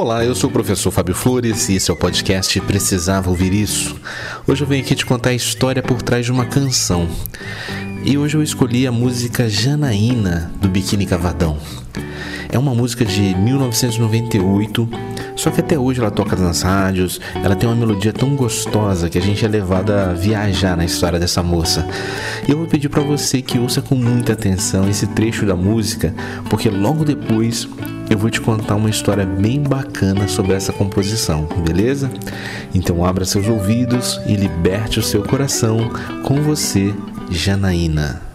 Olá, eu sou o professor Fábio Flores e esse é o podcast Precisava Ouvir Isso. Hoje eu venho aqui te contar a história por trás de uma canção. E hoje eu escolhi a música Janaína, do Biquíni Cavadão. É uma música de 1998, só que até hoje ela toca nas rádios, ela tem uma melodia tão gostosa que a gente é levado a viajar na história dessa moça. E eu vou pedir para você que ouça com muita atenção esse trecho da música, porque logo depois eu vou te contar uma história bem bacana sobre essa composição, beleza? Então abra seus ouvidos e liberte o seu coração com você, Janaína.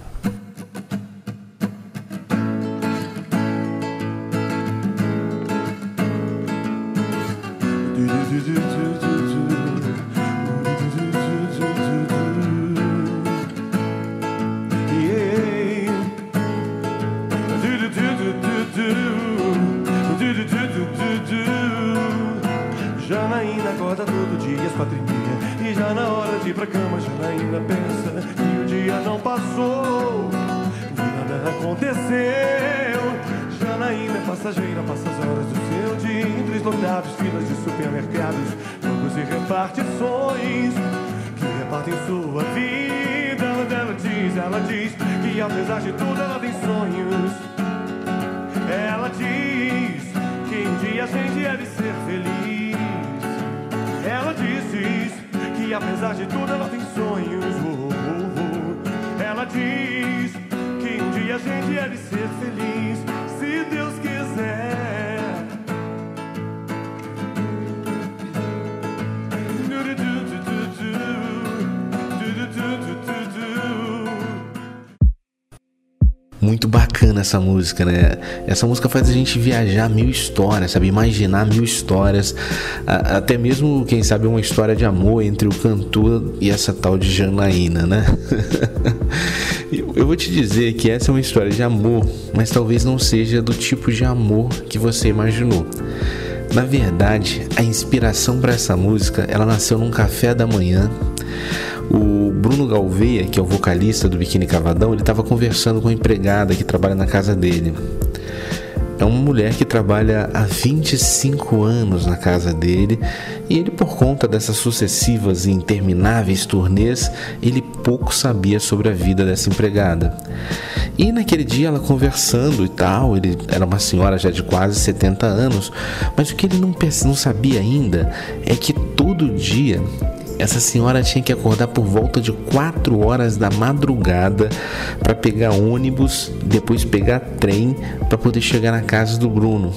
Cama Janaína pensa que o dia não passou. Que nada aconteceu. Janaína é passageira, passa as horas do seu dia. Entre lotados, filas de supermercados Bancos e repartições Que repartem sua vida. Ela diz, ela diz Que apesar de tudo ela tem sonhos. Ela diz que um dia a gente é de ser feliz apesar de tudo ela tem sonhos. Oh, oh, oh. Ela diz que um dia a gente é de ser feliz, Muito bacana essa música, né? Essa música faz a gente viajar mil histórias, sabe? Imaginar mil histórias. até mesmo, quem sabe, uma história de amor entre o cantor e essa tal de Janaína, né? Eu vou te dizer que essa é uma história de amor, mas talvez não seja do tipo de amor que você imaginou. Na verdade, a inspiração para essa música, ela nasceu num café da manhã o Bruno Galveia, que é o vocalista do Biquíni Cavadão, ele estava conversando com uma empregada que trabalha na casa dele. É uma mulher que trabalha há 25 anos na casa dele e ele, por conta dessas sucessivas e intermináveis turnês, ele pouco sabia sobre a vida dessa empregada. E naquele dia ela conversando e tal, ele era uma senhora já de quase 70 anos, mas o que ele não, não sabia ainda é que todo dia essa senhora tinha que acordar por volta de 4 horas da madrugada para pegar ônibus, depois pegar trem para poder chegar na casa do Bruno.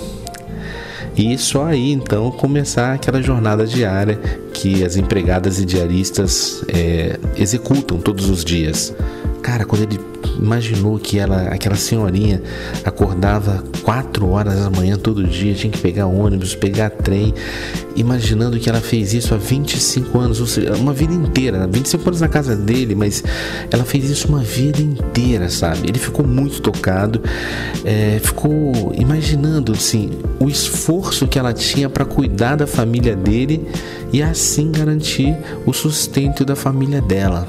E só aí então começar aquela jornada diária que as empregadas e diaristas é, executam todos os dias. Cara, quando ele imaginou que ela, aquela senhorinha acordava 4 horas da manhã todo dia, tinha que pegar ônibus, pegar trem, imaginando que ela fez isso há 25 anos, ou seja, uma vida inteira, 25 anos na casa dele, mas ela fez isso uma vida inteira, sabe? Ele ficou muito tocado, é, ficou imaginando assim o esforço que ela tinha para cuidar da família dele e assim garantir o sustento da família dela.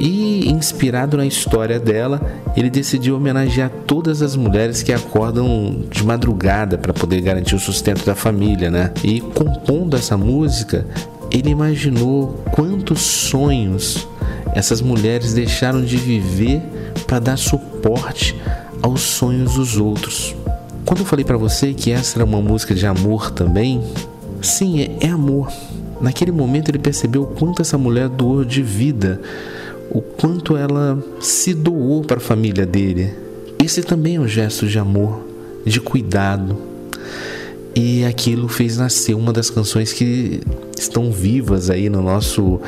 E inspirado na história dela, ele decidiu homenagear todas as mulheres que acordam de madrugada para poder garantir o sustento da família, né? E compondo essa música, ele imaginou quantos sonhos essas mulheres deixaram de viver para dar suporte aos sonhos dos outros. Quando eu falei para você que essa era uma música de amor também, sim, é, é amor. Naquele momento ele percebeu quanto essa mulher doou de vida o quanto ela se doou para a família dele. Esse também é um gesto de amor, de cuidado. E aquilo fez nascer uma das canções que estão vivas aí no nosso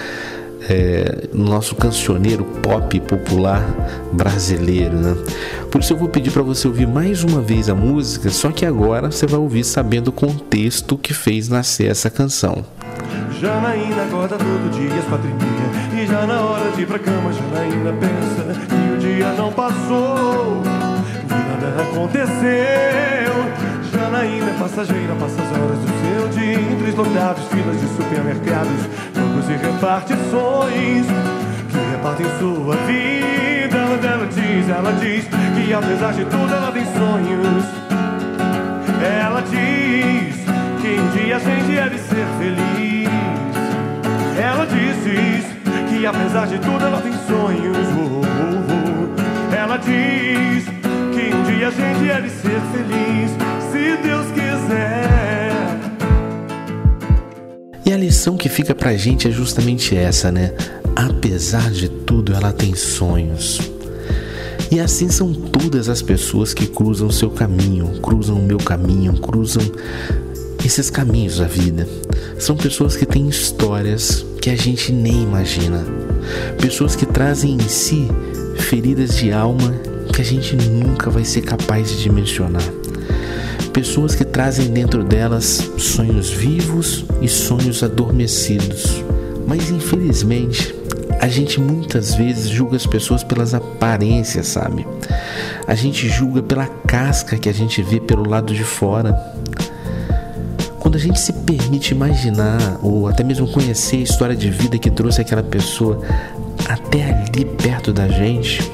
é, no nosso cancioneiro pop popular brasileiro, né? Por isso eu vou pedir para você ouvir mais uma vez a música, só que agora você vai ouvir sabendo o contexto que fez nascer essa canção. Janaína acorda todo dia às quatro já na hora de ir pra cama Janaína pensa que o dia não passou. Que nada aconteceu. Janaína é passageira, passa as horas do seu dia Entre lotados, filas de supermercados Bancos e repartições Que repartem sua vida. Ela diz, ela diz Que apesar de tudo ela tem sonhos. Ela diz que um dia a gente ia de ser feliz. Ela diz apesar de tudo ela tem sonhos. Oh, oh. Ela diz que um dia a gente ia ser feliz, se Deus quiser. E a lição que fica pra gente é justamente essa, né? Apesar de tudo, ela tem sonhos. E assim são todas as pessoas que cruzam seu caminho, cruzam o meu caminho, cruzam esses caminhos da vida. São pessoas que têm histórias que a gente nem imagina. Pessoas que trazem em si feridas de alma que a gente nunca vai ser capaz de dimensionar. Pessoas que trazem dentro delas sonhos vivos e sonhos adormecidos. Mas infelizmente, a gente muitas vezes julga as pessoas pelas aparências, sabe? A gente julga pela casca que a gente vê pelo lado de fora. Quando a gente se permite imaginar ou até mesmo conhecer a história de vida que trouxe aquela pessoa até ali perto da gente,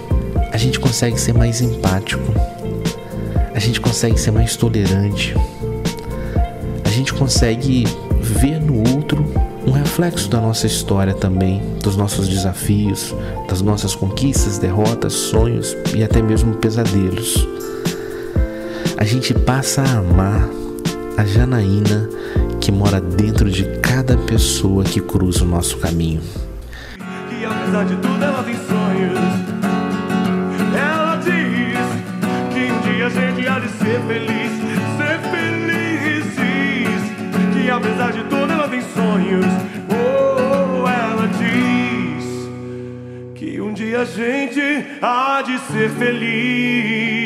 a gente consegue ser mais empático, a gente consegue ser mais tolerante, a gente consegue ver no outro um reflexo da nossa história também, dos nossos desafios, das nossas conquistas, derrotas, sonhos e até mesmo pesadelos. A gente passa a amar a Janaína que mora dentro de cada pessoa que cruza o nosso caminho. E apesar de tudo ela tem sonhos. Ela diz que um dia a gente há de ser feliz, ser felizes. Que apesar de tudo ela tem sonhos. Oh, ela diz que um dia a gente há de ser feliz.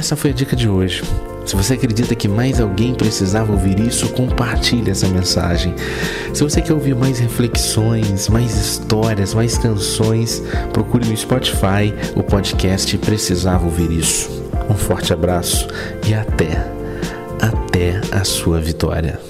Essa foi a dica de hoje. Se você acredita que mais alguém precisava ouvir isso, compartilhe essa mensagem. Se você quer ouvir mais reflexões, mais histórias, mais canções, procure no Spotify o podcast Precisava Ouvir Isso. Um forte abraço e até, até a sua vitória.